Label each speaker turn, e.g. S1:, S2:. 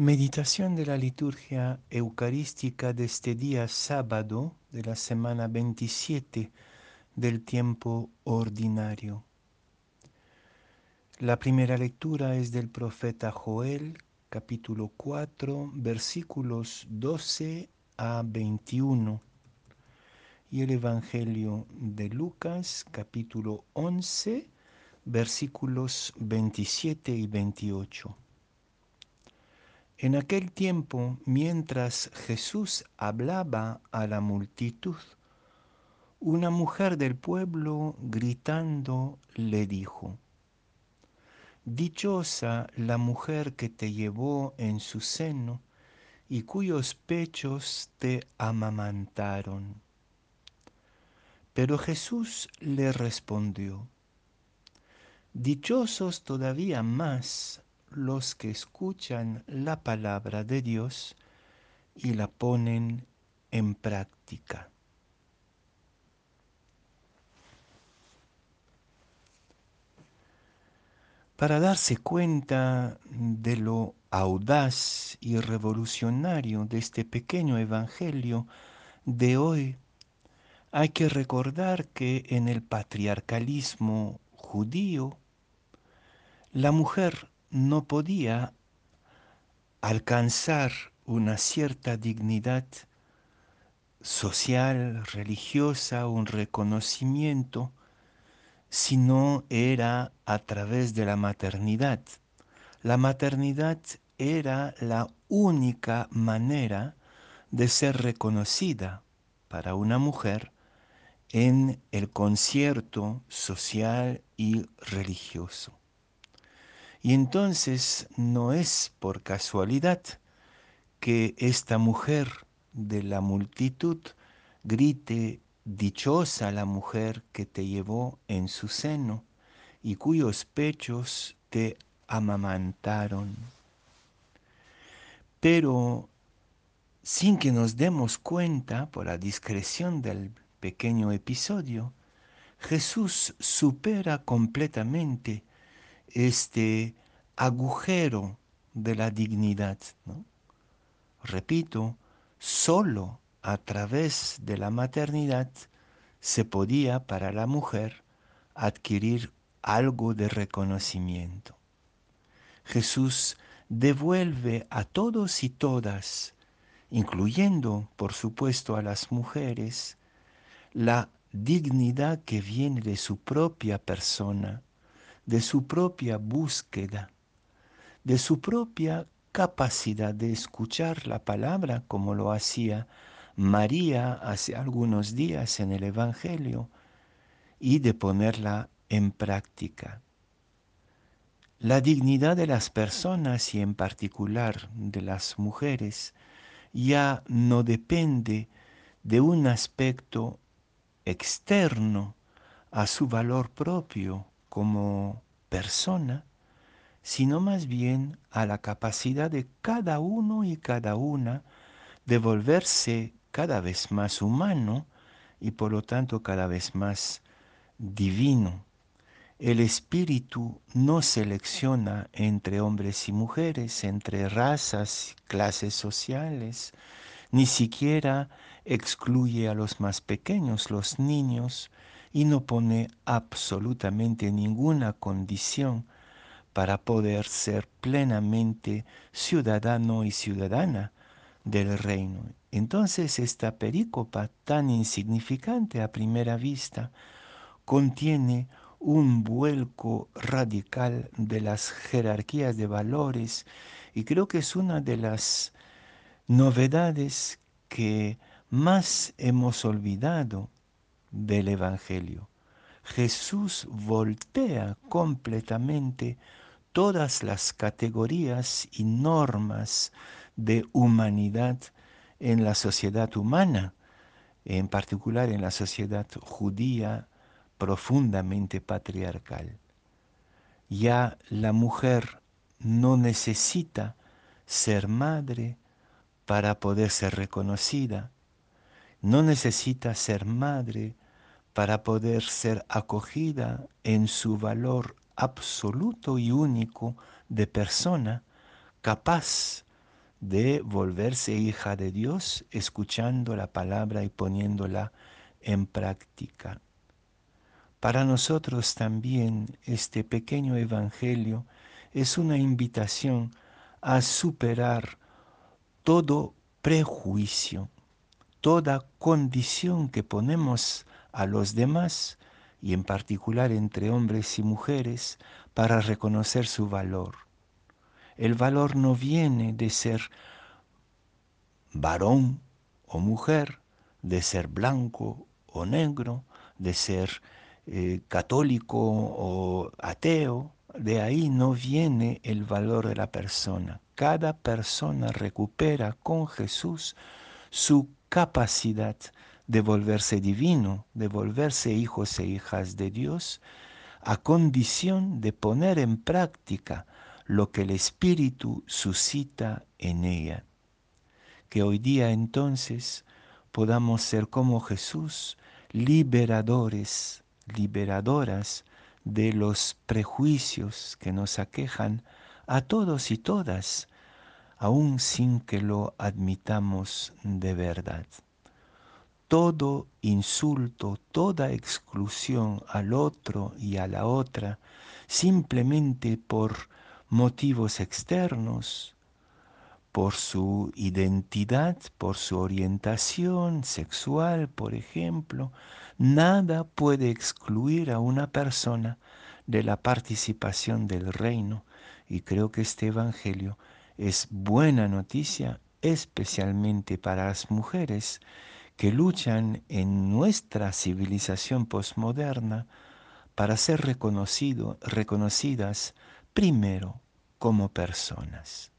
S1: Meditación de la liturgia eucarística de este día sábado de la semana 27 del tiempo ordinario. La primera lectura es del profeta Joel, capítulo 4, versículos 12 a 21, y el Evangelio de Lucas, capítulo 11, versículos 27 y 28. En aquel tiempo, mientras Jesús hablaba a la multitud, una mujer del pueblo gritando le dijo, Dichosa la mujer que te llevó en su seno y cuyos pechos te amamantaron. Pero Jesús le respondió, Dichosos todavía más los que escuchan la palabra de Dios y la ponen en práctica. Para darse cuenta de lo audaz y revolucionario de este pequeño evangelio de hoy, hay que recordar que en el patriarcalismo judío, la mujer no podía alcanzar una cierta dignidad social, religiosa, un reconocimiento, si no era a través de la maternidad. La maternidad era la única manera de ser reconocida para una mujer en el concierto social y religioso. Y entonces no es por casualidad que esta mujer de la multitud grite, dichosa la mujer que te llevó en su seno y cuyos pechos te amamantaron. Pero sin que nos demos cuenta por la discreción del pequeño episodio, Jesús supera completamente este agujero de la dignidad. Repito, solo a través de la maternidad se podía para la mujer adquirir algo de reconocimiento. Jesús devuelve a todos y todas, incluyendo por supuesto a las mujeres, la dignidad que viene de su propia persona, de su propia búsqueda, de su propia capacidad de escuchar la palabra como lo hacía María hace algunos días en el Evangelio y de ponerla en práctica. La dignidad de las personas y en particular de las mujeres ya no depende de un aspecto externo a su valor propio como persona, sino más bien a la capacidad de cada uno y cada una de volverse cada vez más humano y por lo tanto cada vez más divino. El espíritu no selecciona entre hombres y mujeres, entre razas, clases sociales, ni siquiera excluye a los más pequeños, los niños, y no pone absolutamente ninguna condición para poder ser plenamente ciudadano y ciudadana del reino. Entonces esta perícopa tan insignificante a primera vista contiene un vuelco radical de las jerarquías de valores y creo que es una de las novedades que más hemos olvidado del Evangelio. Jesús voltea completamente todas las categorías y normas de humanidad en la sociedad humana, en particular en la sociedad judía profundamente patriarcal. Ya la mujer no necesita ser madre para poder ser reconocida, no necesita ser madre para poder ser acogida en su valor absoluto y único de persona, capaz de volverse hija de Dios, escuchando la palabra y poniéndola en práctica. Para nosotros también este pequeño evangelio es una invitación a superar todo prejuicio, toda condición que ponemos a los demás y en particular entre hombres y mujeres para reconocer su valor. El valor no viene de ser varón o mujer, de ser blanco o negro, de ser eh, católico o ateo, de ahí no viene el valor de la persona. Cada persona recupera con Jesús su capacidad de volverse divino, de volverse hijos e hijas de Dios, a condición de poner en práctica lo que el Espíritu suscita en ella. Que hoy día entonces podamos ser como Jesús, liberadores, liberadoras de los prejuicios que nos aquejan a todos y todas, aun sin que lo admitamos de verdad. Todo insulto, toda exclusión al otro y a la otra, simplemente por motivos externos, por su identidad, por su orientación sexual, por ejemplo, nada puede excluir a una persona de la participación del reino. Y creo que este Evangelio es buena noticia, especialmente para las mujeres que luchan en nuestra civilización posmoderna para ser reconocidas primero como personas.